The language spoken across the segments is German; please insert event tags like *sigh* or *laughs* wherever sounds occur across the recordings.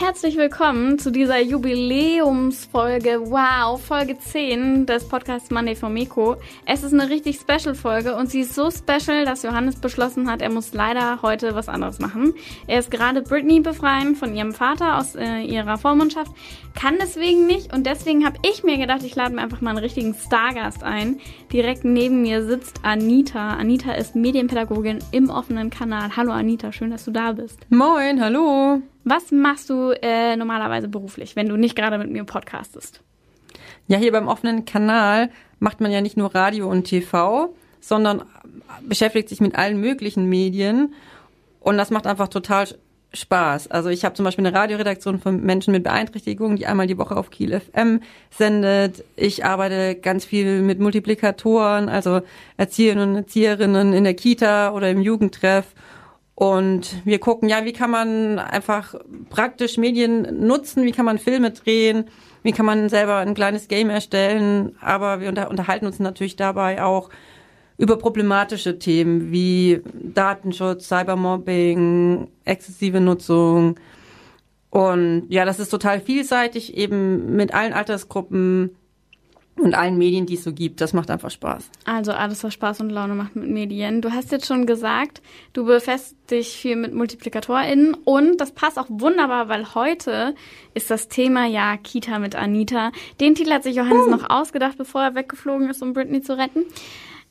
Herzlich willkommen zu dieser Jubiläumsfolge. Wow, Folge 10 des Podcasts Monday for Miko. Es ist eine richtig special Folge und sie ist so special, dass Johannes beschlossen hat, er muss leider heute was anderes machen. Er ist gerade Britney befreien von ihrem Vater aus äh, ihrer Vormundschaft, kann deswegen nicht und deswegen habe ich mir gedacht, ich lade mir einfach mal einen richtigen Stargast ein. Direkt neben mir sitzt Anita. Anita ist Medienpädagogin im offenen Kanal. Hallo Anita, schön, dass du da bist. Moin, hallo. Was machst du äh, normalerweise beruflich, wenn du nicht gerade mit mir podcastest? Ja, hier beim offenen Kanal macht man ja nicht nur Radio und TV, sondern beschäftigt sich mit allen möglichen Medien. Und das macht einfach total Spaß. Also ich habe zum Beispiel eine Radioredaktion von Menschen mit Beeinträchtigungen, die einmal die Woche auf Kiel FM sendet. Ich arbeite ganz viel mit Multiplikatoren, also Erzieherinnen und Erzieherinnen in der Kita oder im Jugendtreff. Und wir gucken, ja, wie kann man einfach praktisch Medien nutzen, wie kann man Filme drehen, wie kann man selber ein kleines Game erstellen. Aber wir unterhalten uns natürlich dabei auch über problematische Themen wie Datenschutz, Cybermobbing, exzessive Nutzung. Und ja, das ist total vielseitig, eben mit allen Altersgruppen und allen Medien, die es so gibt. Das macht einfach Spaß. Also alles, was Spaß und Laune macht mit Medien. Du hast jetzt schon gesagt, du befasst dich viel mit MultiplikatorInnen und das passt auch wunderbar, weil heute ist das Thema ja Kita mit Anita. Den Titel hat sich Johannes uh. noch ausgedacht, bevor er weggeflogen ist, um Britney zu retten.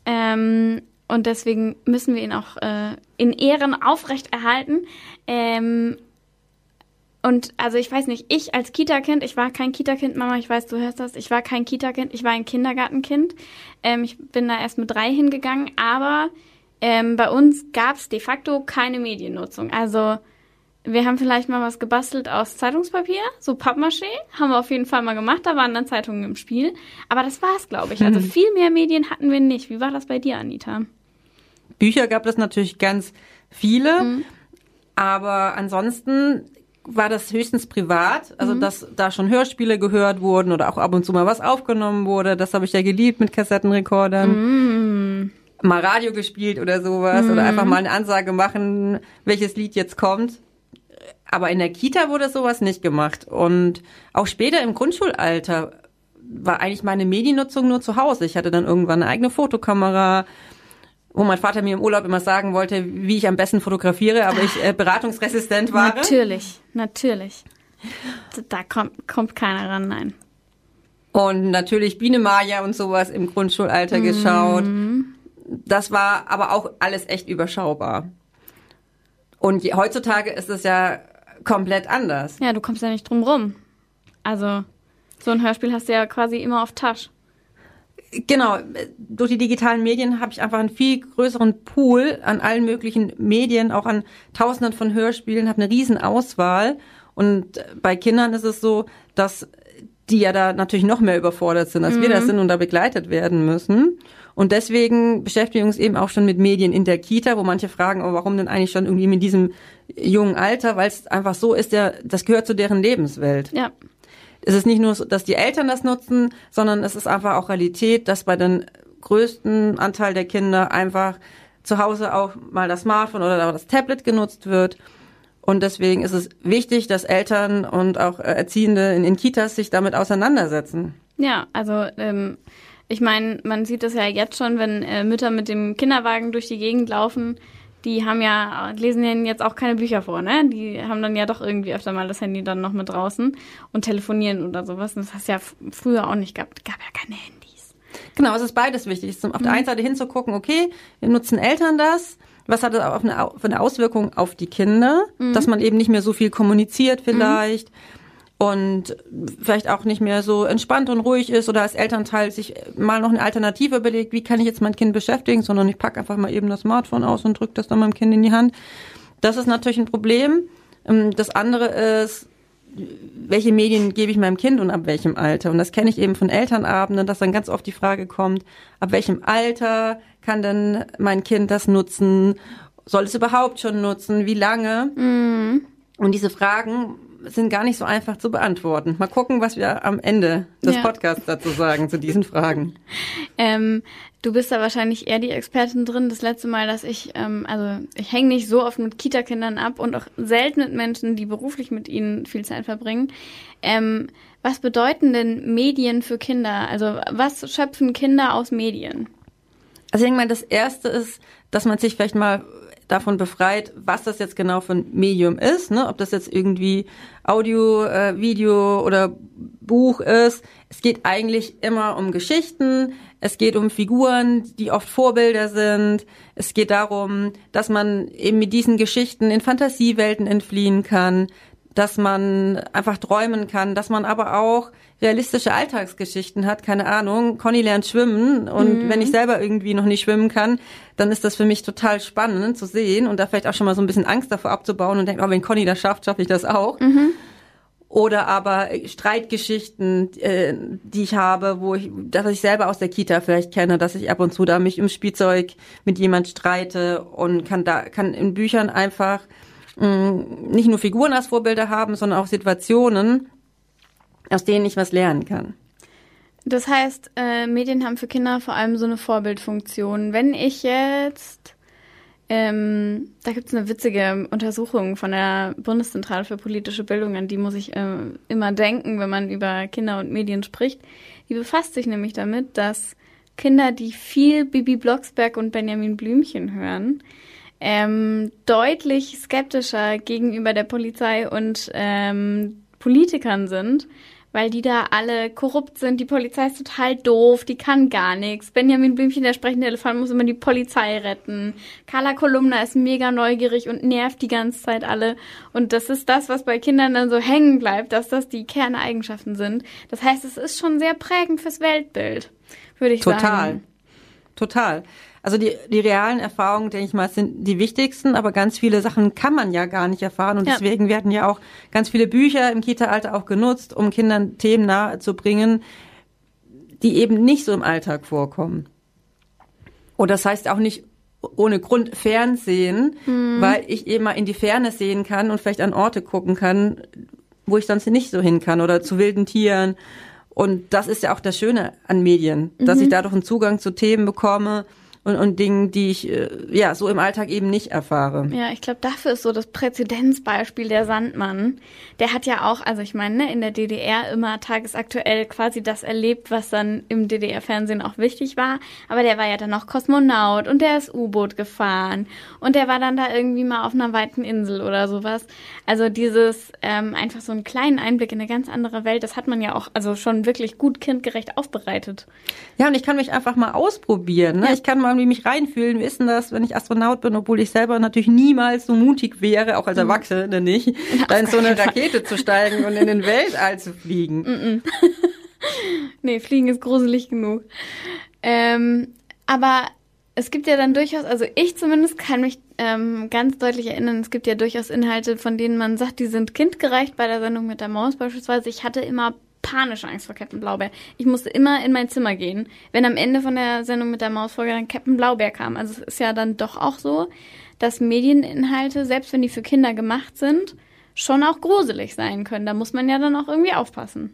Ähm, und deswegen müssen wir ihn auch äh, in Ehren aufrechterhalten. Ähm, und also ich weiß nicht, ich als Kita-Kind, ich war kein Kita-Kind, Mama, ich weiß, du hörst das, ich war kein Kita-Kind, ich war ein Kindergartenkind. Ähm, ich bin da erst mit drei hingegangen, aber ähm, bei uns gab es de facto keine Mediennutzung. Also wir haben vielleicht mal was gebastelt aus Zeitungspapier, so Pappmaché, haben wir auf jeden Fall mal gemacht, da waren dann Zeitungen im Spiel. Aber das war's, glaube ich. Also *laughs* viel mehr Medien hatten wir nicht. Wie war das bei dir, Anita? Bücher gab es natürlich ganz viele. Mhm. Aber ansonsten war das höchstens privat, also mhm. dass da schon Hörspiele gehört wurden oder auch ab und zu mal was aufgenommen wurde. Das habe ich ja geliebt mit Kassettenrekordern. Mhm. Mal Radio gespielt oder sowas mhm. oder einfach mal eine Ansage machen, welches Lied jetzt kommt. Aber in der Kita wurde sowas nicht gemacht. Und auch später im Grundschulalter war eigentlich meine Mediennutzung nur zu Hause. Ich hatte dann irgendwann eine eigene Fotokamera, wo mein Vater mir im Urlaub immer sagen wollte, wie ich am besten fotografiere, aber ich äh, beratungsresistent war. Natürlich, natürlich. Da kommt, kommt keiner ran, nein. Und natürlich Biene Maya und sowas im Grundschulalter mhm. geschaut. Das war aber auch alles echt überschaubar. Und heutzutage ist es ja komplett anders. Ja, du kommst ja nicht drum rum. Also, so ein Hörspiel hast du ja quasi immer auf Tasch. Genau, durch die digitalen Medien habe ich einfach einen viel größeren Pool an allen möglichen Medien, auch an Tausenden von Hörspielen, habe eine riesen Auswahl. Und bei Kindern ist es so, dass die ja da natürlich noch mehr überfordert sind, als mhm. wir das sind und da begleitet werden müssen. Und deswegen beschäftigen wir uns eben auch schon mit Medien in der Kita, wo manche fragen, oh, warum denn eigentlich schon irgendwie mit diesem jungen Alter, weil es einfach so ist, der, das gehört zu deren Lebenswelt. Ja es ist nicht nur, so, dass die Eltern das nutzen, sondern es ist einfach auch Realität, dass bei den größten Anteil der Kinder einfach zu Hause auch mal das Smartphone oder das Tablet genutzt wird. Und deswegen ist es wichtig, dass Eltern und auch äh, Erziehende in, in Kitas sich damit auseinandersetzen. Ja, also ähm, ich meine, man sieht das ja jetzt schon, wenn äh, Mütter mit dem Kinderwagen durch die Gegend laufen die haben ja, lesen denen jetzt auch keine Bücher vor, ne? Die haben dann ja doch irgendwie öfter mal das Handy dann noch mit draußen und telefonieren oder sowas. Und das hast du ja früher auch nicht gehabt. Es gab ja keine Handys. Genau, es ist beides wichtig. Auf mhm. der einen Seite hinzugucken, okay, wir nutzen Eltern das. Was hat das auch für eine Auswirkung auf die Kinder? Mhm. Dass man eben nicht mehr so viel kommuniziert vielleicht. Mhm und vielleicht auch nicht mehr so entspannt und ruhig ist oder als Elternteil sich mal noch eine Alternative überlegt, wie kann ich jetzt mein Kind beschäftigen, sondern ich packe einfach mal eben das Smartphone aus und drücke das dann meinem Kind in die Hand. Das ist natürlich ein Problem. Ähm, das andere ist, welche Medien gebe ich meinem Kind und ab welchem Alter? Und das kenne ich eben von Elternabenden, dass dann ganz oft die Frage kommt, ab welchem Alter kann denn mein Kind das nutzen? Soll es überhaupt schon nutzen? Wie lange? Mm. Und diese Fragen sind gar nicht so einfach zu beantworten. Mal gucken, was wir am Ende des ja. Podcasts dazu sagen, zu diesen Fragen. *laughs* Ähm, du bist da wahrscheinlich eher die Expertin drin. Das letzte Mal, dass ich, ähm, also ich hänge nicht so oft mit Kita-Kindern ab und auch selten mit Menschen, die beruflich mit ihnen viel Zeit verbringen. Ähm, was bedeuten denn Medien für Kinder? Also was schöpfen Kinder aus Medien? Also ich denke mal, das Erste ist, dass man sich vielleicht mal davon befreit, was das jetzt genau für ein Medium ist, ne? ob das jetzt irgendwie Audio, äh, Video oder Buch ist. Es geht eigentlich immer um Geschichten, es geht um Figuren, die oft Vorbilder sind. Es geht darum, dass man eben mit diesen Geschichten in Fantasiewelten entfliehen kann, dass man einfach träumen kann, dass man aber auch realistische Alltagsgeschichten hat, keine Ahnung, Conny lernt schwimmen und mhm. wenn ich selber irgendwie noch nicht schwimmen kann, dann ist das für mich total spannend zu sehen und da vielleicht auch schon mal so ein bisschen Angst davor abzubauen und denken, oh, wenn Conny das schafft, schaffe ich das auch. Mhm. Oder aber Streitgeschichten, äh, die ich habe, wo ich, dass ich selber aus der Kita vielleicht kenne, dass ich ab und zu da mich im Spielzeug mit jemand streite und kann da, kann in Büchern einfach nicht nur Figuren als Vorbilder haben, sondern auch Situationen, aus denen ich was lernen kann. Das heißt, äh, Medien haben für Kinder vor allem so eine Vorbildfunktion. Wenn ich jetzt, ähm, da gibt es eine witzige Untersuchung von der Bundeszentrale für politische Bildung, an die muss ich äh, immer denken, wenn man über Kinder und Medien spricht. Die befasst sich nämlich damit, dass Kinder, die viel Bibi Blocksberg und Benjamin Blümchen hören, ähm, deutlich skeptischer gegenüber der Polizei und ähm, Politikern sind, weil die da alle korrupt sind. Die Polizei ist total doof, die kann gar nichts. Benjamin Blümchen, der sprechende Elefant, muss immer die Polizei retten. Carla Kolumna ist mega neugierig und nervt die ganze Zeit alle. Und das ist das, was bei Kindern dann so hängen bleibt, dass das die Kerneigenschaften sind. Das heißt, es ist schon sehr prägend fürs Weltbild, würde ich Total. sagen. Total. Total. Also die, die realen Erfahrungen, denke ich mal, sind die wichtigsten, aber ganz viele Sachen kann man ja gar nicht erfahren und ja. deswegen werden ja auch ganz viele Bücher im Kita-Alter auch genutzt, um Kindern Themen nahezubringen, die eben nicht so im Alltag vorkommen. Und das heißt auch nicht ohne Grund Fernsehen, mhm. weil ich eben mal in die Ferne sehen kann und vielleicht an Orte gucken kann, wo ich sonst nicht so hin kann oder zu wilden Tieren. Und das ist ja auch das Schöne an Medien, dass mhm. ich dadurch einen Zugang zu Themen bekomme, und, und Dingen, die ich äh, ja so im Alltag eben nicht erfahre. Ja, ich glaube, dafür ist so das Präzedenzbeispiel der Sandmann. Der hat ja auch, also ich meine, ne, in der DDR immer tagesaktuell quasi das erlebt, was dann im DDR-Fernsehen auch wichtig war. Aber der war ja dann noch Kosmonaut und der ist U-Boot gefahren und der war dann da irgendwie mal auf einer weiten Insel oder sowas. Also dieses ähm, einfach so einen kleinen Einblick in eine ganz andere Welt, das hat man ja auch also schon wirklich gut kindgerecht aufbereitet. Ja, und ich kann mich einfach mal ausprobieren. Ne? Ja. Ich kann mal irgendwie mich reinfühlen. Wie ist denn das, wenn ich Astronaut bin, obwohl ich selber natürlich niemals so mutig wäre, auch als mhm. Erwachsene nicht, *laughs* da in so eine Rakete zu steigen und in den Weltall zu fliegen. *laughs* nee, fliegen ist gruselig genug. Ähm, aber es gibt ja dann durchaus, also ich zumindest kann mich ähm, ganz deutlich erinnern, es gibt ja durchaus Inhalte, von denen man sagt, die sind kindgerecht bei der Sendung mit der Maus beispielsweise. Ich hatte immer panische Angst vor Captain Blaubeer. Ich musste immer in mein Zimmer gehen, wenn am Ende von der Sendung mit der Mausfolge dann Captain Blaubeer kam. Also es ist ja dann doch auch so, dass Medieninhalte, selbst wenn die für Kinder gemacht sind, schon auch gruselig sein können. Da muss man ja dann auch irgendwie aufpassen.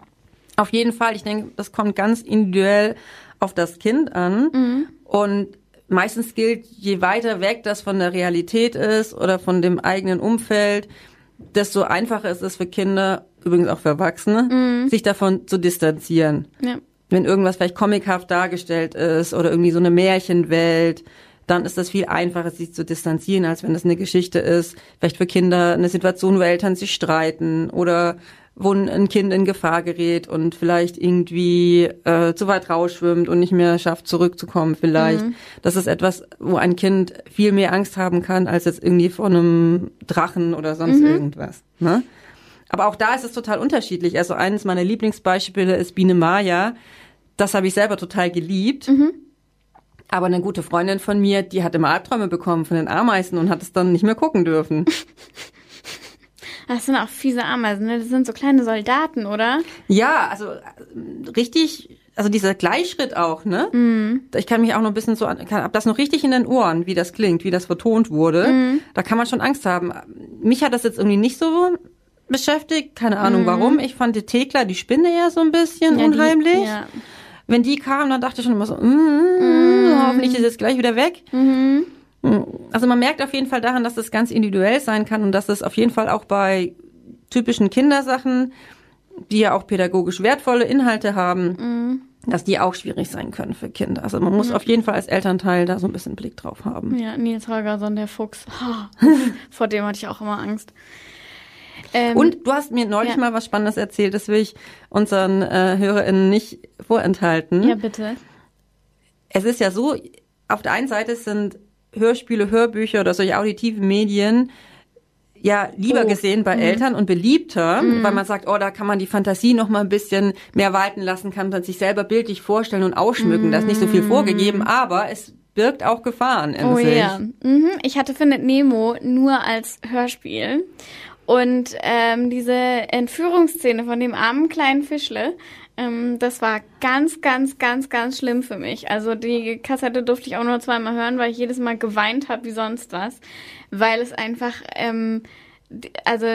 Auf jeden Fall. Ich denke, das kommt ganz individuell auf das Kind an. Mhm. Und meistens gilt, je weiter weg das von der Realität ist oder von dem eigenen Umfeld, desto einfacher ist es für Kinder, übrigens auch für Erwachsene, mhm. sich davon zu distanzieren. Ja. Wenn irgendwas vielleicht comichaft dargestellt ist oder irgendwie so eine Märchenwelt, dann ist das viel einfacher, sich zu distanzieren, als wenn das eine Geschichte ist. Vielleicht für Kinder eine Situation, wo Eltern sich streiten oder wo ein Kind in Gefahr gerät und vielleicht irgendwie äh, zu weit rausschwimmt und nicht mehr schafft, zurückzukommen vielleicht. Mhm. Das ist etwas, wo ein Kind viel mehr Angst haben kann, als jetzt irgendwie vor einem Drachen oder sonst mhm. irgendwas. Ne? Aber auch da ist es total unterschiedlich. Also eines meiner Lieblingsbeispiele ist Biene Maya. Das habe ich selber total geliebt. Mhm. Aber eine gute Freundin von mir, die hat immer Albträume bekommen von den Ameisen und hat es dann nicht mehr gucken dürfen. *laughs* Das sind auch fiese Ameisen, ne? Das sind so kleine Soldaten, oder? Ja, also richtig, also dieser Gleichschritt auch, ne? Mhm. Ich kann mich auch noch ein bisschen so, kann, hab das noch richtig in den Ohren, wie das klingt, wie das vertont wurde. Mhm. Da kann man schon Angst haben. Mich hat das jetzt irgendwie nicht so beschäftigt. Keine Ahnung mhm. warum. Ich fand die Thekla, die Spinne eher so ein bisschen ja, unheimlich. Die, ja. Wenn die kam, dann dachte ich schon immer so, mm, mm. hoffentlich ist es gleich wieder weg. Mhm. Also man merkt auf jeden Fall daran, dass das ganz individuell sein kann und dass es auf jeden Fall auch bei typischen Kindersachen, die ja auch pädagogisch wertvolle Inhalte haben, mhm. dass die auch schwierig sein können für Kinder. Also man muss mhm. auf jeden Fall als Elternteil da so ein bisschen Blick drauf haben. Ja, Nils Holgersson, der Fuchs. *laughs* *laughs* Vor dem hatte ich auch immer Angst. Ähm, und du hast mir neulich ja. mal was Spannendes erzählt, das will ich unseren äh, HörerInnen nicht vorenthalten. Ja, bitte. Es ist ja so, auf der einen Seite sind Hörspiele, Hörbücher oder solche auditiven Medien ja lieber oh. gesehen bei mhm. Eltern und beliebter, mhm. weil man sagt, oh, da kann man die Fantasie noch mal ein bisschen mehr walten lassen, kann man sich selber bildlich vorstellen und ausschmücken. Mhm. Da ist nicht so viel vorgegeben, aber es birgt auch Gefahren in oh, sich. Ja. Mhm. Ich hatte Findet Nemo nur als Hörspiel und ähm, diese Entführungsszene von dem armen kleinen Fischle, ähm, das war ganz, ganz, ganz, ganz schlimm für mich. Also die Kassette durfte ich auch nur zweimal hören, weil ich jedes Mal geweint habe wie sonst was, weil es einfach ähm, also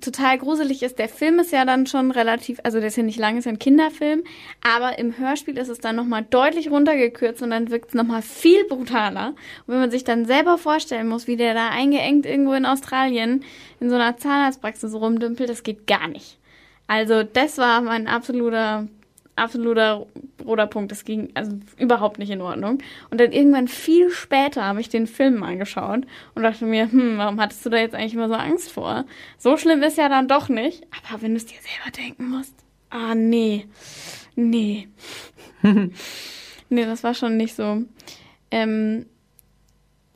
total gruselig ist. Der Film ist ja dann schon relativ, also der ist ja nicht lang, ist ja ein Kinderfilm, aber im Hörspiel ist es dann nochmal deutlich runtergekürzt und dann wirkt es nochmal viel brutaler. Und wenn man sich dann selber vorstellen muss, wie der da eingeengt irgendwo in Australien in so einer Zahnarztpraxis rumdümpelt, das geht gar nicht. Also das war mein absoluter absoluter roter Punkt. Das ging also überhaupt nicht in Ordnung. Und dann irgendwann viel später habe ich den Film angeschaut und dachte mir, hm, warum hattest du da jetzt eigentlich immer so Angst vor? So schlimm ist ja dann doch nicht. Aber wenn du es dir selber denken musst, ah nee, nee. *laughs* nee, das war schon nicht so. Ähm,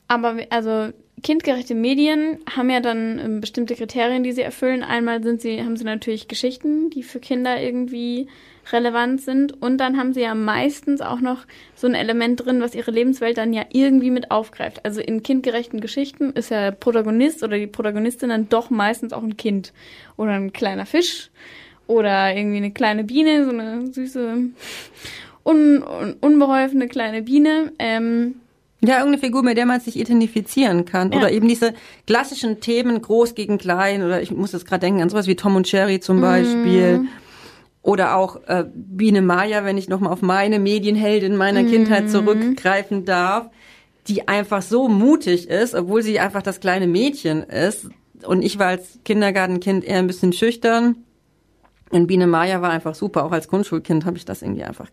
aber also kindgerechte Medien haben ja dann ähm, bestimmte Kriterien, die sie erfüllen. Einmal sind sie, haben sie natürlich Geschichten, die für Kinder irgendwie relevant sind. Und dann haben sie ja meistens auch noch so ein Element drin, was ihre Lebenswelt dann ja irgendwie mit aufgreift. Also in kindgerechten Geschichten ist ja der Protagonist oder die Protagonistin dann doch meistens auch ein Kind oder ein kleiner Fisch oder irgendwie eine kleine Biene, so eine süße, un, un unbeholfene kleine Biene. Ähm, ja, irgendeine Figur, mit der man sich identifizieren kann. Ja. Oder eben diese klassischen Themen, groß gegen klein, oder ich muss jetzt gerade denken an sowas wie Tom und Jerry zum Beispiel. Mm. Oder auch äh, Biene Maya, wenn ich nochmal auf meine Medienheldin meiner mhm. Kindheit zurückgreifen darf, die einfach so mutig ist, obwohl sie einfach das kleine Mädchen ist. Und ich war als Kindergartenkind eher ein bisschen schüchtern. Und Biene Maya war einfach super. Auch als Grundschulkind habe ich das irgendwie einfach,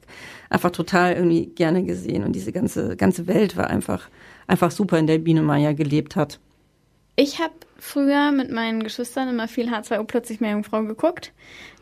einfach total irgendwie gerne gesehen. Und diese ganze, ganze Welt war einfach, einfach super, in der Biene Maya gelebt hat. Ich habe früher mit meinen Geschwistern immer viel H2O plötzlich mehr Jungfrau geguckt.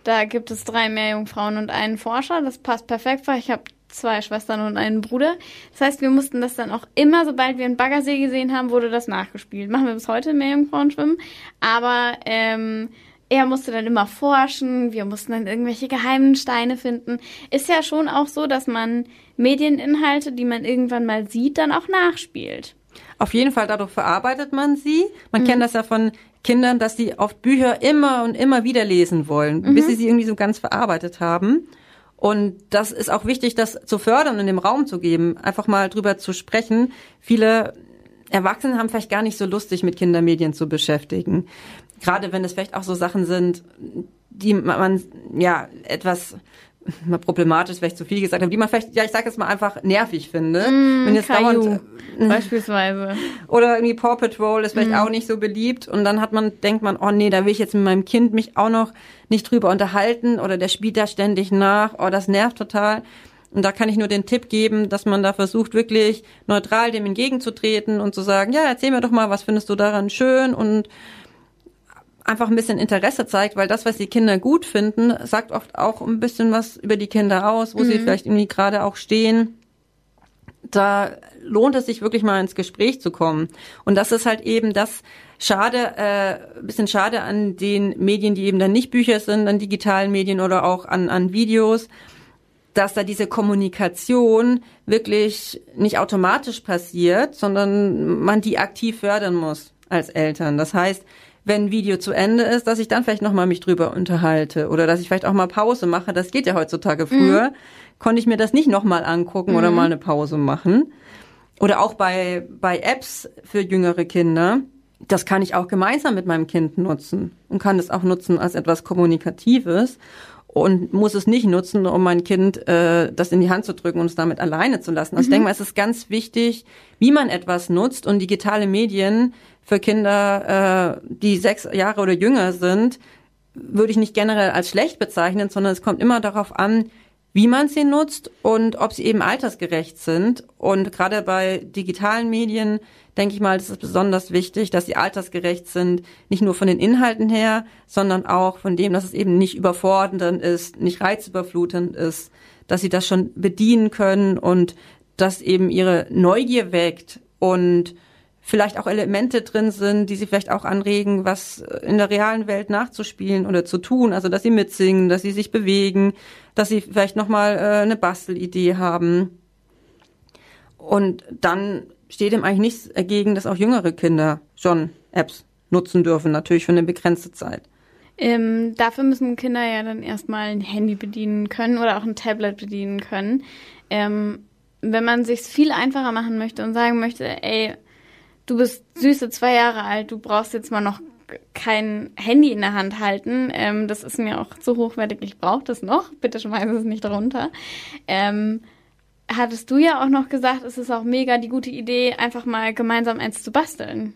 Da gibt es drei Meerjungfrauen und einen Forscher. Das passt perfekt, weil ich habe zwei Schwestern und einen Bruder. Das heißt, wir mussten das dann auch immer, sobald wir einen Baggersee gesehen haben, wurde das nachgespielt. Machen wir bis heute Meerjungfrauen schwimmen. Aber ähm, er musste dann immer forschen, wir mussten dann irgendwelche geheimen Steine finden. Ist ja schon auch so, dass man Medieninhalte, die man irgendwann mal sieht, dann auch nachspielt. Auf jeden Fall, dadurch verarbeitet man sie. Man mhm. kennt das ja von Kindern, dass sie oft Bücher immer und immer wieder lesen wollen, mhm. bis sie sie irgendwie so ganz verarbeitet haben. Und das ist auch wichtig, das zu fördern und dem Raum zu geben, einfach mal drüber zu sprechen. Viele Erwachsene haben vielleicht gar nicht so lustig, mit Kindermedien zu beschäftigen. Gerade wenn es vielleicht auch so Sachen sind, die man ja etwas mal problematisch, vielleicht zu viel gesagt habe, die man vielleicht, ja, ich sage jetzt mal einfach nervig finde. Mm, wenn jetzt dauernd, beispielsweise. Oder irgendwie Paw Patrol ist vielleicht mm. auch nicht so beliebt und dann hat man, denkt man, oh nee, da will ich jetzt mit meinem Kind mich auch noch nicht drüber unterhalten oder der spielt da ständig nach, oh, das nervt total. Und da kann ich nur den Tipp geben, dass man da versucht, wirklich neutral dem entgegenzutreten und zu sagen, ja, erzähl mir doch mal, was findest du daran schön und einfach ein bisschen Interesse zeigt, weil das, was die Kinder gut finden, sagt oft auch ein bisschen was über die Kinder aus, wo mhm. sie vielleicht irgendwie gerade auch stehen. Da lohnt es sich wirklich mal ins Gespräch zu kommen. Und das ist halt eben das schade, äh, bisschen schade an den Medien, die eben dann nicht Bücher sind, an digitalen Medien oder auch an, an Videos, dass da diese Kommunikation wirklich nicht automatisch passiert, sondern man die aktiv fördern muss als Eltern. Das heißt, wenn ein Video zu Ende ist, dass ich dann vielleicht nochmal mich drüber unterhalte oder dass ich vielleicht auch mal Pause mache. Das geht ja heutzutage früher. Mhm. Konnte ich mir das nicht nochmal angucken mhm. oder mal eine Pause machen. Oder auch bei, bei Apps für jüngere Kinder. das kann ich auch gemeinsam mit meinem Kind nutzen und kann es auch nutzen als etwas Kommunikatives und muss es nicht nutzen, um mein Kind äh, das in die Hand zu drücken und es damit alleine zu lassen. Also mhm. ich denke mal, es ist ganz wichtig, wie man etwas nutzt und digitale Medien für Kinder, äh, die sechs Jahre oder jünger sind, würde ich nicht generell als schlecht bezeichnen, sondern es kommt immer darauf an, wie man sie nutzt und ob sie eben altersgerecht sind. Und gerade bei digitalen Medien denke ich mal, das ist besonders wichtig, dass sie altersgerecht sind, nicht nur von den Inhalten her, sondern auch von dem, dass es eben nicht überfordernd ist, nicht reizüberflutend ist, dass sie das schon bedienen können und dass eben ihre Neugier weckt und vielleicht auch Elemente drin sind, die sie vielleicht auch anregen, was in der realen Welt nachzuspielen oder zu tun. Also dass sie mitsingen, dass sie sich bewegen, dass sie vielleicht nochmal äh, eine Bastelidee haben. Und dann steht ihm eigentlich nichts dagegen, dass auch jüngere Kinder schon Apps nutzen dürfen, natürlich für eine begrenzte Zeit. Ähm, dafür müssen Kinder ja dann erstmal ein Handy bedienen können oder auch ein Tablet bedienen können. Ähm, wenn man sich viel einfacher machen möchte und sagen möchte, ey, du bist süße zwei Jahre alt, du brauchst jetzt mal noch kein Handy in der Hand halten. Ähm, das ist mir auch zu hochwertig, ich brauche das noch. Bitte schmeiß es nicht runter. Ähm, hattest du ja auch noch gesagt, es ist auch mega die gute Idee, einfach mal gemeinsam eins zu basteln.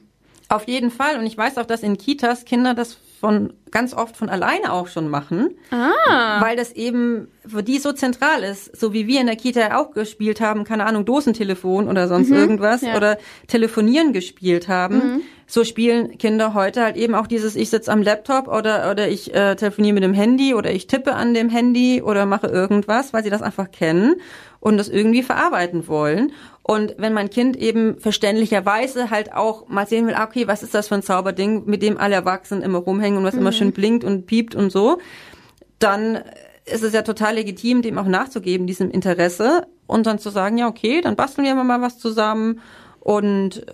Auf jeden Fall. Und ich weiß auch, dass in Kitas Kinder das von ganz oft von alleine auch schon machen, ah. weil das eben für die so zentral ist, so wie wir in der Kita auch gespielt haben, keine Ahnung, Dosentelefon oder sonst mhm, irgendwas ja. oder telefonieren gespielt haben. Mhm. So spielen Kinder heute halt eben auch dieses ich sitze am Laptop oder oder ich äh, telefoniere mit dem Handy oder ich tippe an dem Handy oder mache irgendwas, weil sie das einfach kennen und das irgendwie verarbeiten wollen. Und wenn mein Kind eben verständlicherweise halt auch mal sehen will, ah, okay, was ist das für ein Zauberding, mit dem alle Erwachsenen immer rumhängen und was mhm. immer schön blinkt und piept und so, dann ist es ja total legitim, dem auch nachzugeben, diesem Interesse und dann zu sagen, ja, okay, dann basteln wir mal was zusammen und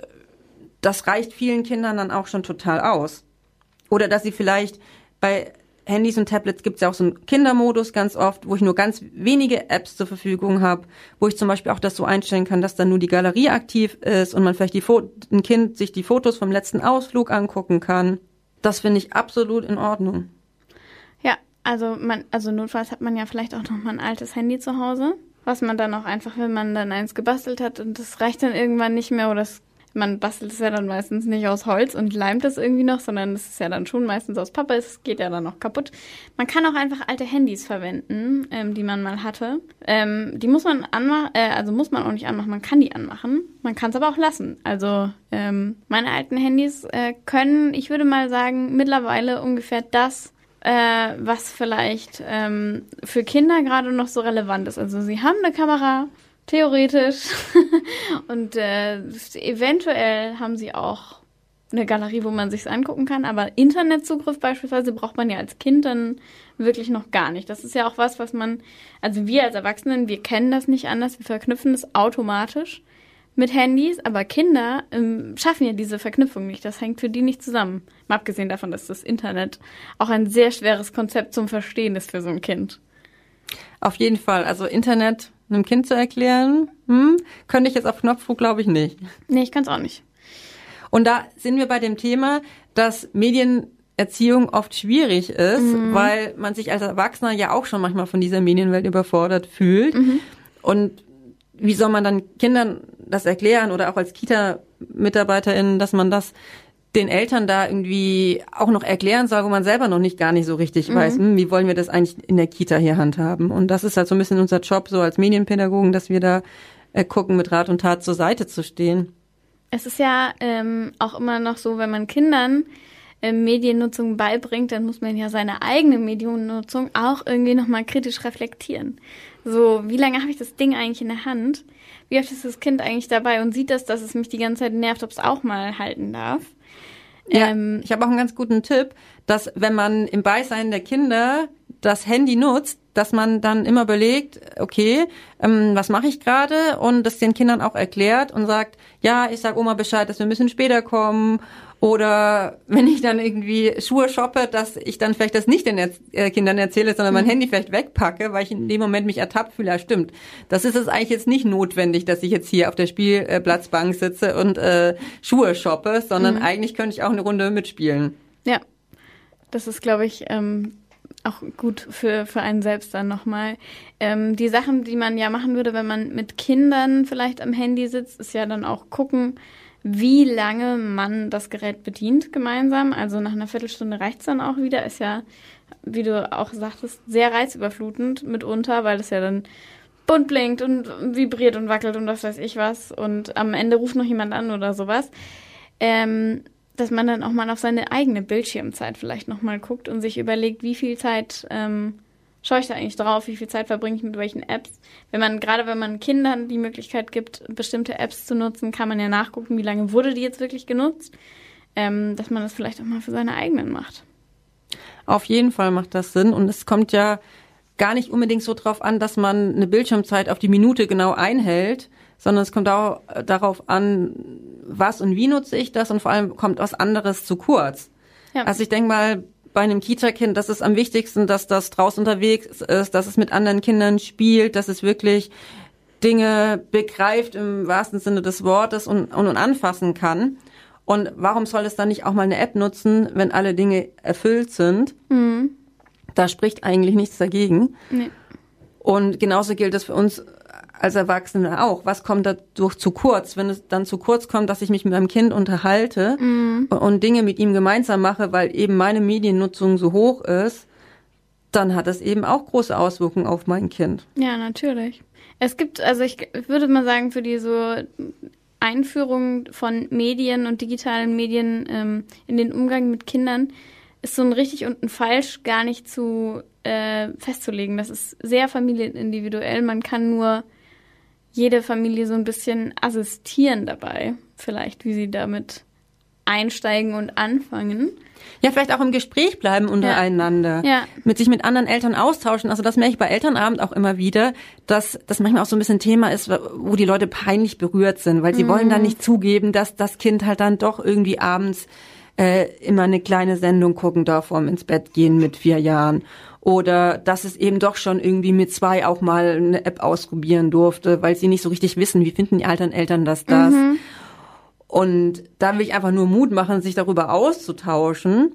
das reicht vielen Kindern dann auch schon total aus. Oder dass sie vielleicht bei Handys und Tablets gibt es ja auch so einen Kindermodus ganz oft, wo ich nur ganz wenige Apps zur Verfügung habe, wo ich zum Beispiel auch das so einstellen kann, dass dann nur die Galerie aktiv ist und man vielleicht die ein Kind sich die Fotos vom letzten Ausflug angucken kann. Das finde ich absolut in Ordnung. Ja, also man, also notfalls hat man ja vielleicht auch noch mal ein altes Handy zu Hause, was man dann auch einfach, wenn man dann eins gebastelt hat und das reicht dann irgendwann nicht mehr oder es man bastelt es ja dann meistens nicht aus Holz und leimt es irgendwie noch, sondern es ist ja dann schon meistens aus Pappe, es geht ja dann noch kaputt. Man kann auch einfach alte Handys verwenden, ähm, die man mal hatte. Ähm, die muss man anmachen, äh, also muss man auch nicht anmachen, man kann die anmachen. Man kann es aber auch lassen. Also ähm, meine alten Handys äh, können, ich würde mal sagen, mittlerweile ungefähr das, äh, was vielleicht ähm, für Kinder gerade noch so relevant ist. Also sie haben eine Kamera, Theoretisch. *laughs* und äh, eventuell haben sie auch eine Galerie, wo man sich's angucken kann, aber Internetzugriff beispielsweise braucht man ja als Kind dann wirklich noch gar nicht. Das ist ja auch was, was man, also wir als Erwachsenen, wir kennen das nicht anders, wir verknüpfen das automatisch mit Handys, aber Kinder ähm, schaffen ja diese Verknüpfung nicht. Das hängt für die nicht zusammen. Mal abgesehen davon, dass das Internet auch ein sehr schweres Konzept zum Verstehen ist für so ein Kind. Auf jeden Fall. Also Internet einem Kind zu erklären, hm, könnte ich jetzt auf Knopfdruck, glaube ich, nicht. Nee, ich kann es auch nicht. Und da sind wir bei dem Thema, dass Medienerziehung oft schwierig ist, mhm. weil man sich als Erwachsener ja auch schon manchmal von dieser Medienwelt überfordert fühlt. Mhm. Und wie soll man dann Kindern das erklären oder auch als Kita-Mitarbeiterin, dass man das den Eltern da irgendwie auch noch erklären soll, wo man selber noch nicht gar nicht so richtig mhm. weiß, hm, wie wollen wir das eigentlich in der Kita hier handhaben. Und das ist halt so ein bisschen unser Job so als Medienpädagogen, dass wir da äh, gucken, mit Rat und Tat zur Seite zu stehen. Es ist ja ähm, auch immer noch so, wenn man Kindern äh, Mediennutzung beibringt, dann muss man ja seine eigene Mediennutzung auch irgendwie nochmal kritisch reflektieren. So, wie lange habe ich das Ding eigentlich in der Hand? Wie oft ist das Kind eigentlich dabei und sieht das, dass es mich die ganze Zeit nervt, ob es auch mal halten darf? Ja, ähm, ich habe auch einen ganz guten Tipp, dass wenn man im Beisein der Kinder das Handy nutzt, dass man dann immer überlegt, okay, ähm, was mache ich gerade? Und das den Kindern auch erklärt und sagt, ja, ich sag Oma Bescheid, dass wir ein bisschen später kommen Oder wenn ich dann irgendwie Schuhe shoppe, dass ich dann vielleicht das nicht den Erz äh, Kindern erzähle, sondern mein mhm. Handy vielleicht wegpacke, weil ich in dem Moment mich ertappt fühle, ja stimmt. Das ist es eigentlich jetzt nicht notwendig, dass ich jetzt hier auf der Spielplatzbank sitze und äh, Schuhe shoppe, sondern mhm. eigentlich könnte ich auch eine Runde mitspielen. Ja, das ist, glaube ich, ähm, auch gut für, für einen selbst dann nochmal. Ähm, die Sachen, die man ja machen würde, wenn man mit Kindern vielleicht am Handy sitzt, ist ja dann auch gucken, wie lange man das Gerät bedient gemeinsam. Also nach einer Viertelstunde reicht's dann auch wieder. Ist ja, wie du auch sagtest, sehr reizüberflutend mitunter, weil es ja dann bunt blinkt und vibriert und wackelt und was weiß ich was. Und am Ende ruft noch jemand an oder sowas. Ähm, dass man dann auch mal auf seine eigene Bildschirmzeit vielleicht nochmal guckt und sich überlegt, wie viel Zeit ähm, schaue ich da eigentlich drauf, wie viel Zeit verbringe ich mit welchen Apps. Wenn man, gerade wenn man Kindern die Möglichkeit gibt, bestimmte Apps zu nutzen, kann man ja nachgucken, wie lange wurde die jetzt wirklich genutzt, ähm, dass man das vielleicht auch mal für seine eigenen macht. Auf jeden Fall macht das Sinn und es kommt ja gar nicht unbedingt so drauf an, dass man eine Bildschirmzeit auf die Minute genau einhält, sondern es kommt auch darauf an, was und wie nutze ich das und vor allem kommt was anderes zu kurz. Ja. Also ich denke mal, bei einem Kita-Kind, das ist am wichtigsten, dass das draußen unterwegs ist, dass es mit anderen Kindern spielt, dass es wirklich Dinge begreift im wahrsten Sinne des Wortes und, und, und anfassen kann. Und warum soll es dann nicht auch mal eine App nutzen, wenn alle Dinge erfüllt sind? Mhm. Da spricht eigentlich nichts dagegen. Nee. Und genauso gilt es für uns als Erwachsene auch. Was kommt dadurch zu kurz? Wenn es dann zu kurz kommt, dass ich mich mit meinem Kind unterhalte mhm. und Dinge mit ihm gemeinsam mache, weil eben meine Mediennutzung so hoch ist, dann hat das eben auch große Auswirkungen auf mein Kind. Ja, natürlich. Es gibt, also ich würde mal sagen, für die so Einführung von Medien und digitalen Medien ähm, in den Umgang mit Kindern ist so ein richtig und ein falsch gar nicht zu äh, festzulegen. Das ist sehr familienindividuell. Man kann nur jede Familie so ein bisschen assistieren dabei, vielleicht, wie sie damit einsteigen und anfangen. Ja, vielleicht auch im Gespräch bleiben untereinander. Ja. ja. Mit sich mit anderen Eltern austauschen. Also das merke ich bei Elternabend auch immer wieder, dass das manchmal auch so ein bisschen Thema ist, wo die Leute peinlich berührt sind, weil sie mhm. wollen dann nicht zugeben, dass das Kind halt dann doch irgendwie abends äh, immer eine kleine Sendung gucken darf vorm ins Bett gehen mit vier Jahren oder dass es eben doch schon irgendwie mit zwei auch mal eine App ausprobieren durfte, weil sie nicht so richtig wissen, wie finden die alten Eltern das das. Mhm. Und da will ich einfach nur Mut machen, sich darüber auszutauschen.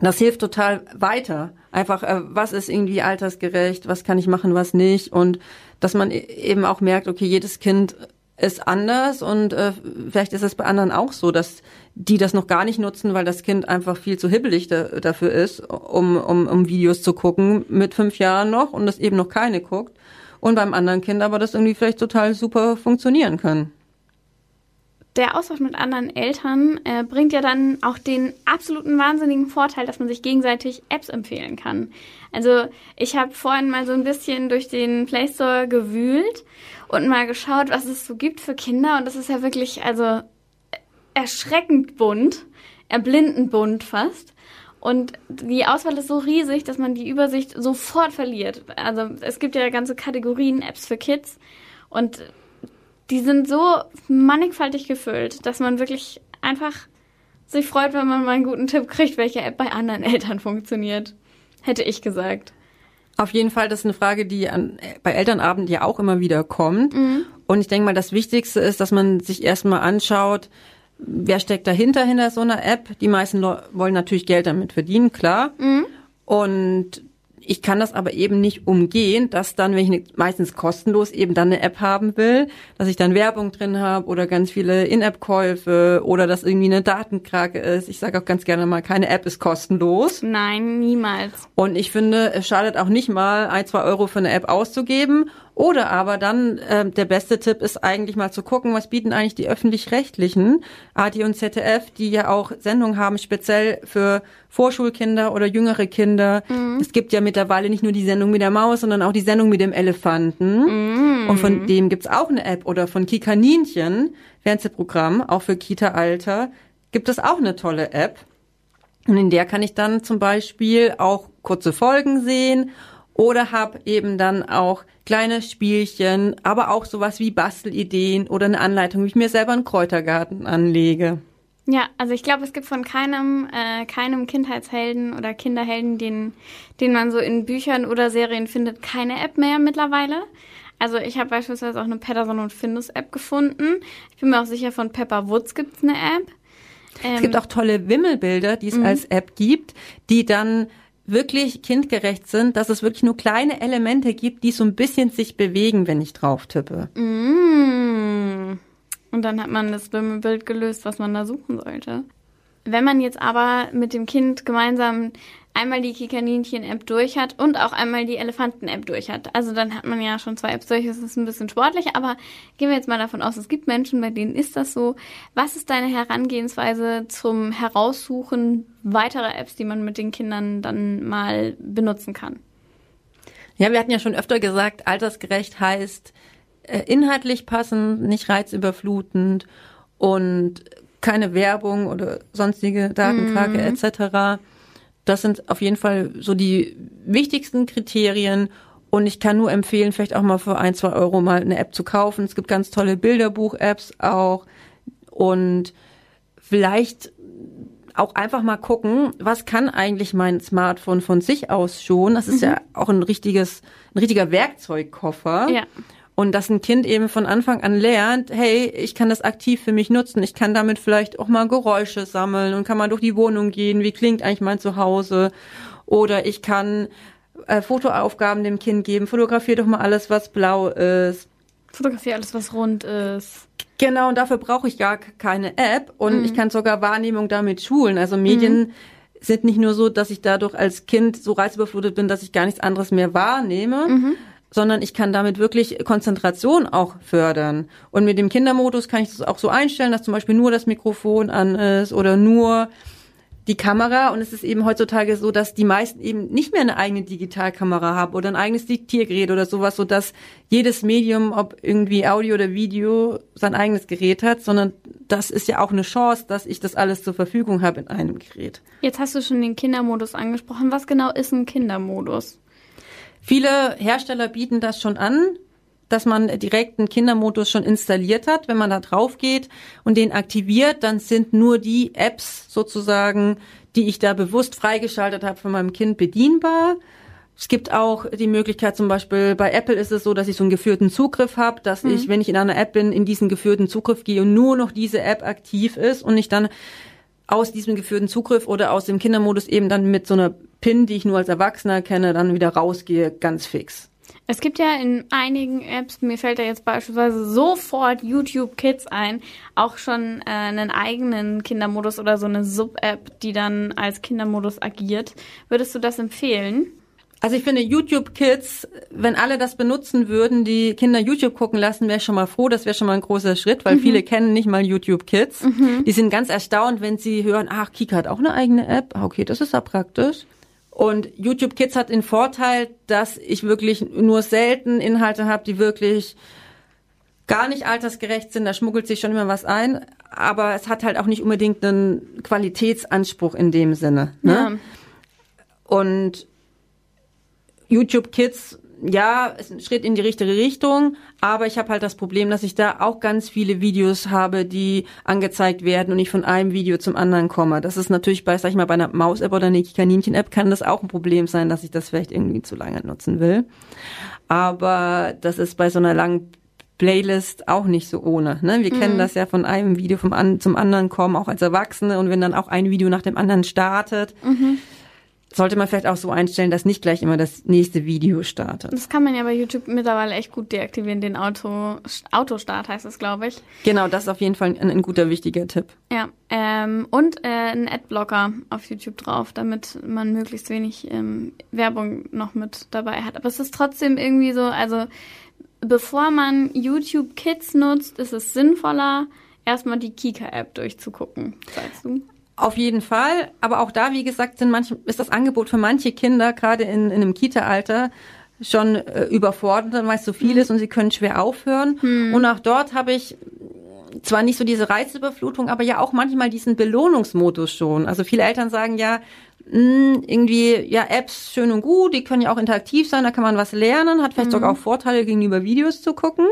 Das hilft total weiter. Einfach, äh, was ist irgendwie altersgerecht, was kann ich machen, was nicht. Und dass man e-, eben auch merkt, okay, jedes Kind ist anders und äh, vielleicht ist es bei anderen auch so, dass die das noch gar nicht nutzen, weil das Kind einfach viel zu hibbelig da, dafür ist, um, um, um Videos zu gucken mit fünf Jahren noch und das eben noch keine guckt. Und beim anderen Kind aber das irgendwie vielleicht total super funktionieren kann. Der Austausch mit anderen Eltern äh, bringt ja dann auch den absoluten wahnsinnigen Vorteil, dass man sich gegenseitig Apps empfehlen kann. Also ich habe vorhin mal so ein bisschen durch den Play Store gewühlt und mal geschaut, was es so gibt für Kinder. Und das ist ja wirklich, also erschreckend bunt, erblindend bunt fast. Und die Auswahl ist so riesig, dass man die Übersicht sofort verliert. Also es gibt ja ganze Kategorien Apps für Kids und die sind so mannigfaltig gefüllt, dass man wirklich einfach sich freut, wenn man mal einen guten Tipp kriegt, welche App bei anderen *laughs* Eltern funktioniert. Hätte ich gesagt. Auf jeden Fall, das ist eine Frage, die an, bei Elternabend ja auch immer wieder kommt. Mhm. Und ich denke mal, das Wichtigste ist, dass man sich erstmal anschaut, wer steckt dahinter, hinter so einer App. Die meisten wollen natürlich Geld damit verdienen, klar. Mhm. Und ich kann das aber eben nicht umgehen, dass dann, wenn ich ne, meistens kostenlos eben dann eine App haben will, dass ich dann Werbung drin habe oder ganz viele In-App-Käufe oder dass irgendwie eine Datenkrake ist. Ich sage auch ganz gerne mal, keine App ist kostenlos. Nein, niemals. Und ich finde, es schadet auch nicht mal, ein, zwei Euro für eine App auszugeben oder aber dann, äh, der beste Tipp ist eigentlich mal zu gucken, was bieten eigentlich die öffentlich-rechtlichen, AD und ZDF, die ja auch Sendungen haben, speziell für Vorschulkinder oder jüngere Kinder. Mhm. Es gibt ja mittlerweile nicht nur die Sendung mit der Maus, sondern auch die Sendung mit dem Elefanten. Mhm. Und von dem gibt's auch eine App. Oder von Kikaninchen, Fernsehprogramm, auch für Kita-Alter, gibt es auch eine tolle App. Und in der kann ich dann zum Beispiel auch kurze Folgen sehen oder habe eben dann auch kleine Spielchen, aber auch sowas wie Bastelideen oder eine Anleitung, wie ich mir selber einen Kräutergarten anlege. Ja, also ich glaube, es gibt von keinem, äh, keinem Kindheitshelden oder Kinderhelden, den, den man so in Büchern oder Serien findet, keine App mehr mittlerweile. Also ich habe beispielsweise auch eine Patterson und Findus App gefunden. Ich bin mir auch sicher, von Pepper Woods gibt's eine App. Ähm, es gibt auch tolle Wimmelbilder, die es mhm. als App gibt, die dann wirklich kindgerecht sind, dass es wirklich nur kleine Elemente gibt, die so ein bisschen sich bewegen, wenn ich drauf tippe. Mm. Und dann hat man das Wimmelbild gelöst, was man da suchen sollte. Wenn man jetzt aber mit dem Kind gemeinsam einmal die Kikaninchen-App durch hat und auch einmal die Elefanten-App durch hat. Also dann hat man ja schon zwei Apps durch. Das ist ein bisschen sportlich, aber gehen wir jetzt mal davon aus, es gibt Menschen, bei denen ist das so. Was ist deine Herangehensweise zum Heraussuchen weiterer Apps, die man mit den Kindern dann mal benutzen kann? Ja, wir hatten ja schon öfter gesagt, altersgerecht heißt äh, inhaltlich passend, nicht reizüberflutend und keine Werbung oder sonstige Datenkrake mhm. etc. Das sind auf jeden Fall so die wichtigsten Kriterien. Und ich kann nur empfehlen, vielleicht auch mal für ein, zwei Euro mal eine App zu kaufen. Es gibt ganz tolle Bilderbuch-Apps auch. Und vielleicht auch einfach mal gucken, was kann eigentlich mein Smartphone von sich aus schon? Das ist mhm. ja auch ein richtiges, ein richtiger Werkzeugkoffer. Ja. Und dass ein Kind eben von Anfang an lernt, hey, ich kann das aktiv für mich nutzen, ich kann damit vielleicht auch mal Geräusche sammeln und kann mal durch die Wohnung gehen, wie klingt eigentlich mein Zuhause? Oder ich kann äh, Fotoaufgaben dem Kind geben, fotografier doch mal alles, was blau ist. Fotografier alles, was rund ist. Genau, und dafür brauche ich gar keine App und mhm. ich kann sogar Wahrnehmung damit schulen. Also Medien mhm. sind nicht nur so, dass ich dadurch als Kind so reizüberflutet bin, dass ich gar nichts anderes mehr wahrnehme, mhm sondern ich kann damit wirklich Konzentration auch fördern. Und mit dem Kindermodus kann ich das auch so einstellen, dass zum Beispiel nur das Mikrofon an ist oder nur die Kamera. Und es ist eben heutzutage so, dass die meisten eben nicht mehr eine eigene Digitalkamera haben oder ein eigenes Diktiergerät oder sowas, so dass jedes Medium, ob irgendwie Audio oder Video, sein eigenes Gerät hat, sondern das ist ja auch eine Chance, dass ich das alles zur Verfügung habe in einem Gerät. Jetzt hast du schon den Kindermodus angesprochen. Was genau ist ein Kindermodus? Viele Hersteller bieten das schon an, dass man direkt einen Kindermodus schon installiert hat. Wenn man da drauf geht und den aktiviert, dann sind nur die Apps sozusagen, die ich da bewusst freigeschaltet habe von meinem Kind bedienbar. Es gibt auch die Möglichkeit, zum Beispiel bei Apple ist es so, dass ich so einen geführten Zugriff habe, dass mhm. ich, wenn ich in einer App bin, in diesen geführten Zugriff gehe und nur noch diese App aktiv ist und ich dann aus diesem geführten Zugriff oder aus dem Kindermodus eben dann mit so einer PIN, die ich nur als Erwachsener kenne, dann wieder rausgehe, ganz fix. Es gibt ja in einigen Apps, mir fällt da jetzt beispielsweise sofort YouTube Kids ein, auch schon äh, einen eigenen Kindermodus oder so eine Sub-App, die dann als Kindermodus agiert. Würdest du das empfehlen? Also ich finde YouTube Kids, wenn alle das benutzen würden, die Kinder YouTube gucken lassen, wäre ich schon mal froh. Das wäre schon mal ein großer Schritt, weil mhm. viele kennen nicht mal YouTube Kids. Mhm. Die sind ganz erstaunt, wenn sie hören, ach, Kika hat auch eine eigene App. Okay, das ist ja praktisch. Und YouTube Kids hat den Vorteil, dass ich wirklich nur selten Inhalte habe, die wirklich gar nicht altersgerecht sind. Da schmuggelt sich schon immer was ein. Aber es hat halt auch nicht unbedingt einen Qualitätsanspruch in dem Sinne. Ne? Ja. Und YouTube Kids ja, ist ein Schritt in die richtige Richtung, aber ich habe halt das Problem, dass ich da auch ganz viele Videos habe, die angezeigt werden und ich von einem Video zum anderen komme. Das ist natürlich bei, sag ich mal, bei einer Maus-App oder einer Kaninchen-App kann das auch ein Problem sein, dass ich das vielleicht irgendwie zu lange nutzen will. Aber das ist bei so einer langen Playlist auch nicht so ohne. Ne? Wir mhm. kennen das ja von einem Video vom an, zum anderen kommen, auch als Erwachsene und wenn dann auch ein Video nach dem anderen startet. Mhm sollte man vielleicht auch so einstellen, dass nicht gleich immer das nächste Video startet. Das kann man ja bei YouTube mittlerweile echt gut deaktivieren, den Auto, Autostart heißt es, glaube ich. Genau, das ist auf jeden Fall ein, ein guter, wichtiger Tipp. Ja, ähm, und äh, ein Adblocker auf YouTube drauf, damit man möglichst wenig ähm, Werbung noch mit dabei hat. Aber es ist trotzdem irgendwie so, also bevor man YouTube Kids nutzt, ist es sinnvoller, erstmal die Kika-App durchzugucken, sagst du? Auf jeden Fall, aber auch da, wie gesagt, sind manche, ist das Angebot für manche Kinder, gerade in, in einem Kita-Alter, schon äh, überfordert, weil es so viel ist und sie können schwer aufhören. Hm. Und auch dort habe ich zwar nicht so diese Reizüberflutung, aber ja auch manchmal diesen Belohnungsmodus schon. Also viele Eltern sagen ja, mh, hm, irgendwie, ja, Apps schön und gut, die können ja auch interaktiv sein, da kann man was lernen, hat vielleicht hm. sogar auch Vorteile gegenüber Videos zu gucken.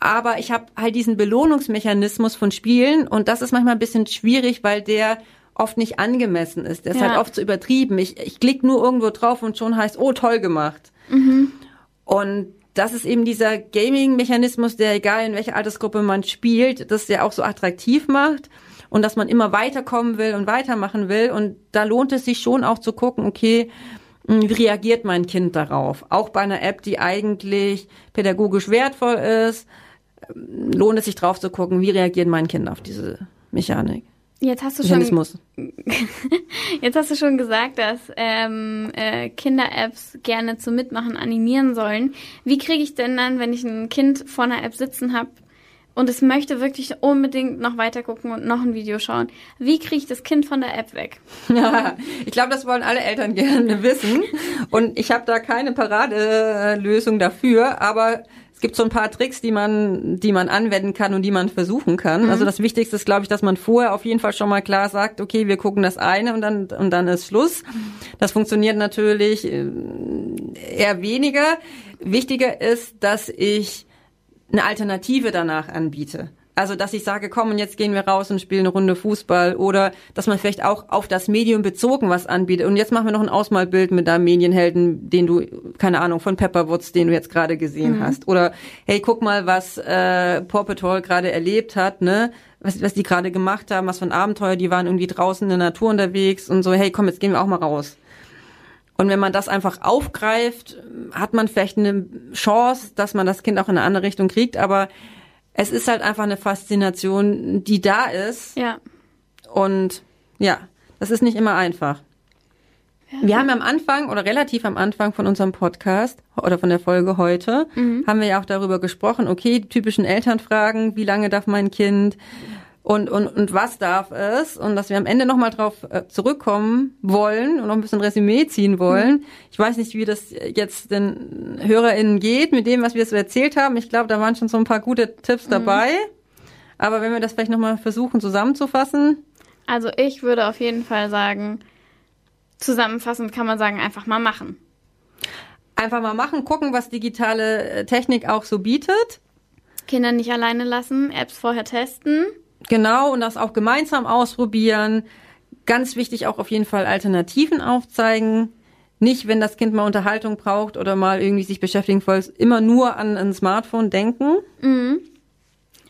Aber ich habe halt diesen Belohnungsmechanismus von Spielen und das ist manchmal ein bisschen schwierig, weil der oft nicht angemessen ist. Der ist halt oft zu so übertrieben. Ich, ich klicke nur irgendwo drauf und schon heißt, oh, toll gemacht. Mhm. Und das ist eben dieser Gaming-Mechanismus, der egal in welcher Altersgruppe man spielt, das ja auch so attraktiv macht und dass man immer weiterkommen will und weitermachen will. Und da lohnt es sich schon auch zu gucken, okay, hm, wie reagiert mein Kind darauf? Auch bei einer App, die eigentlich pädagogisch wertvoll ist, lohnt es sich drauf zu gucken, wie reagiert mein Kind auf diese Mechanik. Jetzt hast du schon, *laughs* jetzt hast du schon gesagt, dass ähm, äh, Kinder-Apps gerne zum Mitmachen animieren sollen. Wie kriege ich denn dann, wenn ich ein Kind vor einer App sitzen habe und es möchte wirklich unbedingt noch weiter gucken und noch ein Video schauen, wie kriege ich das Kind von der App weg? *laughs* Ja, ich glaube, das wollen alle Eltern *laughs* gerne wissen und ich habe da keine Paradelösung dafür, aber es gibt so ein paar Tricks, die man, die man anwenden kann und die man versuchen kann. Mhm. Also das Wichtigste ist, glaube ich, dass man vorher auf jeden Fall schon mal klar sagt, okay, wir gucken das eine und dann, und dann ist Schluss. Das funktioniert natürlich äh, eher weniger. Wichtiger ist, dass ich eine Alternative danach anbiete. Also, dass ich sage, komm, und jetzt gehen wir raus und spielen eine Runde Fußball oder dass man vielleicht auch auf das Medium bezogen was anbietet. Und jetzt machen wir noch ein Ausmalbild mit deinem Medienhelden, den du, keine Ahnung, von Pepperwoods, den du jetzt gerade gesehen mhm. hast. Oder hey, guck mal, was äh, Paw Patrol gerade erlebt hat, ne? Was, was die gerade gemacht haben, was für ein Abenteuer, die waren irgendwie draußen in der Natur unterwegs und so, hey, komm, jetzt gehen wir auch mal raus. Und wenn man das einfach aufgreift, hat man vielleicht eine Chance, dass man das Kind auch in eine andere Richtung kriegt, aber es ist halt einfach eine Faszination, die da ist. Ja. Und ja, das ist nicht immer einfach. Ja. Wir haben am Anfang oder relativ am Anfang von unserem Podcast oder von der Folge heute, mhm. haben wir ja auch darüber gesprochen, okay, typischen Elternfragen, wie lange darf mein Kind, und, und, und was darf es und dass wir am Ende nochmal drauf äh, zurückkommen wollen und noch ein bisschen Resümee ziehen wollen. Mhm. Ich weiß nicht, wie das jetzt den HörerInnen geht mit dem, was wir so erzählt haben. Ich glaube, da waren schon so ein paar gute Tipps mhm. dabei. Aber wenn wir das vielleicht nochmal versuchen zusammenzufassen. Also ich würde auf jeden Fall sagen, zusammenfassend kann man sagen, einfach mal machen. Einfach mal machen, gucken, was digitale äh, Technik auch so bietet. Kinder nicht alleine lassen, Apps vorher testen. Genau, und das auch gemeinsam ausprobieren. Ganz wichtig auch auf jeden Fall Alternativen aufzeigen. Nicht, wenn das Kind mal Unterhaltung braucht oder mal irgendwie sich beschäftigen soll, immer nur an ein Smartphone denken. Mhm.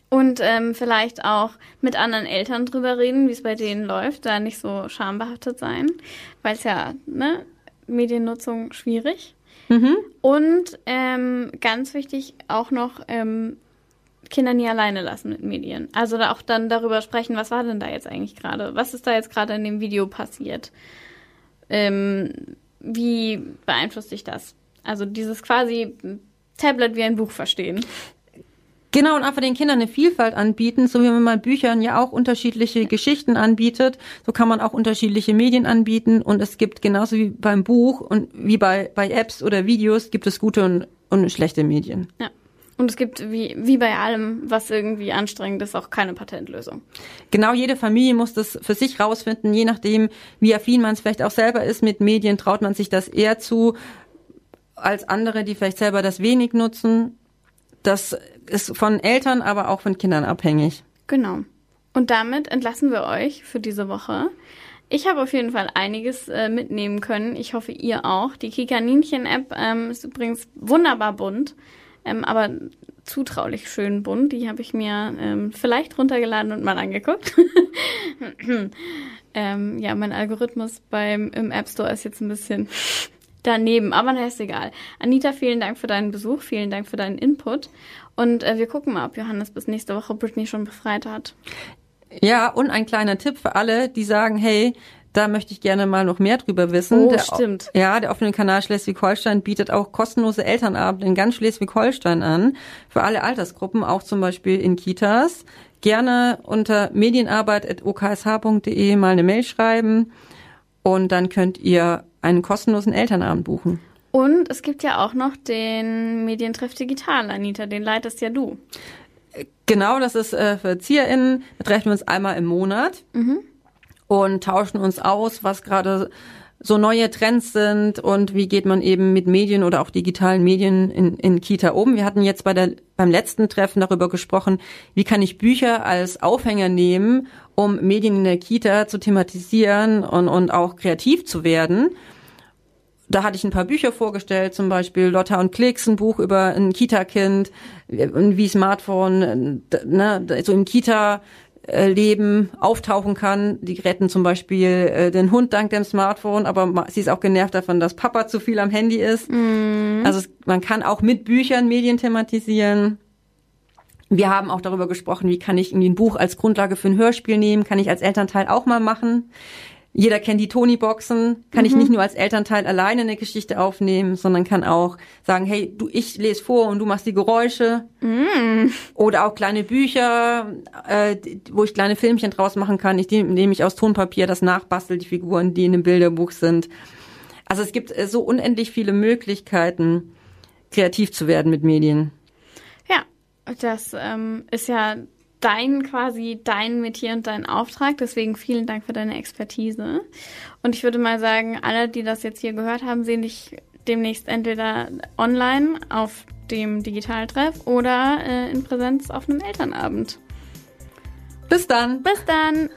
Und ähm, vielleicht auch mit anderen Eltern drüber reden, wie es bei denen läuft, da nicht so schambehaftet sein, weil es ja, ne, Mediennutzung schwierig. Mhm. Und ähm, ganz wichtig auch noch ähm, Kinder nie alleine lassen mit Medien. Also da auch dann darüber sprechen, was war denn da jetzt eigentlich gerade? Was ist da jetzt gerade in dem Video passiert? Ähm, wie beeinflusst dich das? Also dieses quasi Tablet wie ein Buch verstehen. Genau, und einfach den Kindern eine Vielfalt anbieten, so wie man bei Büchern ja auch unterschiedliche Geschichten anbietet, so kann man auch unterschiedliche Medien anbieten und es gibt genauso wie beim Buch und wie bei, bei Apps oder Videos gibt es gute und, und schlechte Medien. Ja. Und es gibt, wie, wie bei allem, was irgendwie anstrengend ist, auch keine Patentlösung. Genau, jede Familie muss das für sich rausfinden, je nachdem, wie affin man es vielleicht auch selber ist mit Medien, traut man sich das eher zu als andere, die vielleicht selber das wenig nutzen. Das ist von Eltern, aber auch von Kindern abhängig. Genau. Und damit entlassen wir euch für diese Woche. Ich habe auf jeden Fall einiges äh, mitnehmen können. Ich hoffe, ihr auch. Die Kikaninchen-App ähm, ist übrigens wunderbar bunt ähm, aber zutraulich schön bunt. Die habe ich mir ähm, vielleicht runtergeladen und mal angeguckt. *laughs* ähm, ja, mein Algorithmus beim im App Store ist jetzt ein bisschen *laughs* daneben, aber na ist egal. Anita, vielen Dank für deinen Besuch, vielen Dank für deinen Input und äh, wir gucken mal, ob Johannes bis nächste Woche Britney schon befreit hat. Ja, und ein kleiner Tipp für alle, die sagen, hey, da möchte ich gerne mal noch mehr drüber wissen. Oh, der, stimmt. Ja, der offene Kanal Schleswig-Holstein bietet auch kostenlose Elternabende in ganz Schleswig-Holstein an. Für alle Altersgruppen, auch zum Beispiel in Kitas. Gerne unter medienarbeit.oksh.de mal eine Mail schreiben. Und dann könnt ihr einen kostenlosen Elternabend buchen. Und es gibt ja auch noch den Medientreff Digital, Anita, den leitest ja du. Genau, das ist äh, für ErzieherInnen. Da treffen wir uns einmal im Monat. Mhm und tauschen uns aus, was gerade so neue Trends sind und wie geht man eben mit Medien oder auch digitalen Medien in, in Kita um. Wir hatten jetzt bei der, beim letzten Treffen darüber gesprochen, wie kann ich Bücher als Aufhänger nehmen, um Medien in der Kita zu thematisieren und, und auch kreativ zu werden. Da hatte ich ein paar Bücher vorgestellt, zum Beispiel Lotta und Klicks, ein Buch über ein Kita-Kind, wie Smartphone, ne, so im Kita Leben auftauchen kann. Die retten zum Beispiel äh, den Hund dank dem Smartphone, aber sie ist auch genervt davon, dass Papa zu viel am Handy ist. Mm. Also es, man kann auch mit Büchern Medien thematisieren. Wir haben auch darüber gesprochen, wie kann ich irgendwie ein Buch als Grundlage für ein Hörspiel nehmen, kann ich als Elternteil auch mal machen. Jeder kennt die Tony-Boxen. Kann mhm. ich nicht nur als Elternteil alleine eine Geschichte aufnehmen, sondern kann auch sagen, hey, du, ich lese vor und du machst die Geräusche. Mhm. Oder auch kleine Bücher, äh, wo ich kleine Filmchen draus machen kann, indem ich aus Tonpapier das nachbastel, die Figuren, die in dem Bilderbuch sind. Also es gibt äh, so unendlich viele Möglichkeiten, kreativ zu werden mit Medien. Ja, das ähm, ist ja dein quasi dein Metier und dein Auftrag. Deswegen vielen Dank für deine Expertise. Und ich würde mal sagen, alle, die das jetzt hier gehört haben, sehen dich demnächst entweder online auf dem Digitaltreff oder äh, in Präsenz auf einem Elternabend. Bis dann. Bis dann.